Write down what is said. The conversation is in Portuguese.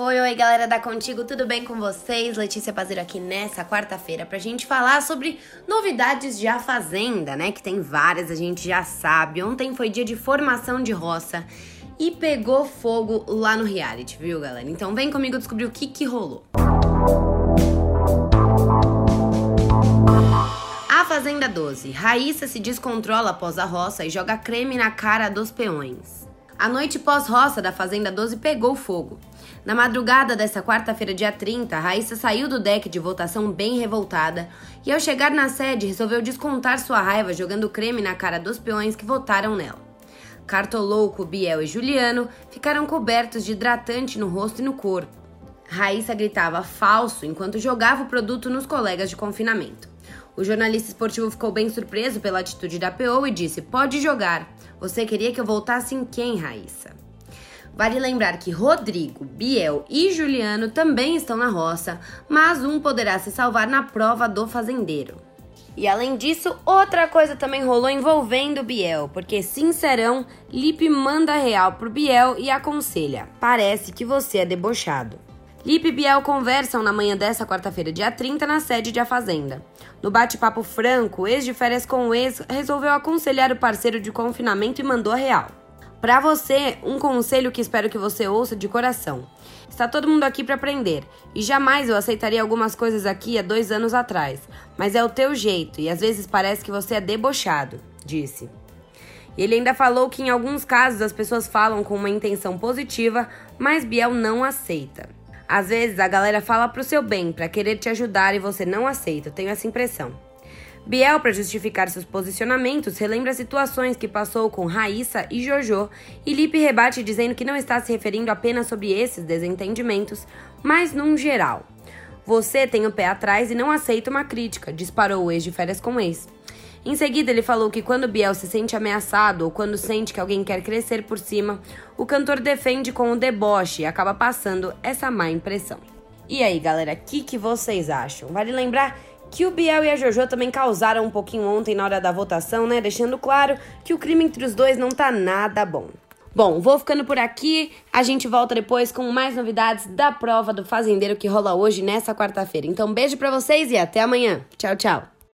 Oi, oi, galera da Contigo, tudo bem com vocês? Letícia Pazeiro aqui nessa quarta-feira pra gente falar sobre novidades de A Fazenda, né? Que tem várias, a gente já sabe. Ontem foi dia de formação de roça e pegou fogo lá no reality, viu, galera? Então vem comigo descobrir o que que rolou. A Fazenda 12. Raíssa se descontrola após a roça e joga creme na cara dos peões. A noite pós-roça da Fazenda 12 pegou fogo. Na madrugada dessa quarta-feira, dia 30, Raíssa saiu do deck de votação bem revoltada e, ao chegar na sede, resolveu descontar sua raiva jogando creme na cara dos peões que votaram nela. Cartolouco, Biel e Juliano ficaram cobertos de hidratante no rosto e no corpo. Raíssa gritava falso enquanto jogava o produto nos colegas de confinamento. O jornalista esportivo ficou bem surpreso pela atitude da PO e disse: Pode jogar. Você queria que eu voltasse em quem, Raíssa? Vale lembrar que Rodrigo, Biel e Juliano também estão na roça, mas um poderá se salvar na prova do fazendeiro. E além disso, outra coisa também rolou envolvendo Biel, porque sincerão, Lipe manda real pro Biel e aconselha: parece que você é debochado. Lipe e Biel conversam na manhã dessa quarta-feira, dia 30, na sede de A Fazenda. No bate-papo franco, ex de férias com o ex resolveu aconselhar o parceiro de confinamento e mandou a real. Para você, um conselho que espero que você ouça de coração. Está todo mundo aqui para aprender, e jamais eu aceitaria algumas coisas aqui há dois anos atrás, mas é o teu jeito e às vezes parece que você é debochado, disse. Ele ainda falou que em alguns casos as pessoas falam com uma intenção positiva, mas Biel não aceita. Às vezes a galera fala pro seu bem, para querer te ajudar e você não aceita, tenho essa impressão. Biel, para justificar seus posicionamentos, relembra situações que passou com Raíssa e Jojo, e Lipe rebate dizendo que não está se referindo apenas sobre esses desentendimentos, mas num geral. Você tem o pé atrás e não aceita uma crítica, disparou o ex de férias com ex. Em seguida, ele falou que quando Biel se sente ameaçado ou quando sente que alguém quer crescer por cima, o cantor defende com o deboche e acaba passando essa má impressão. E aí, galera, o que, que vocês acham? Vale lembrar que o Biel e a Jojo também causaram um pouquinho ontem na hora da votação, né? Deixando claro que o crime entre os dois não tá nada bom. Bom, vou ficando por aqui. A gente volta depois com mais novidades da prova do fazendeiro que rola hoje nessa quarta-feira. Então, beijo para vocês e até amanhã. Tchau, tchau.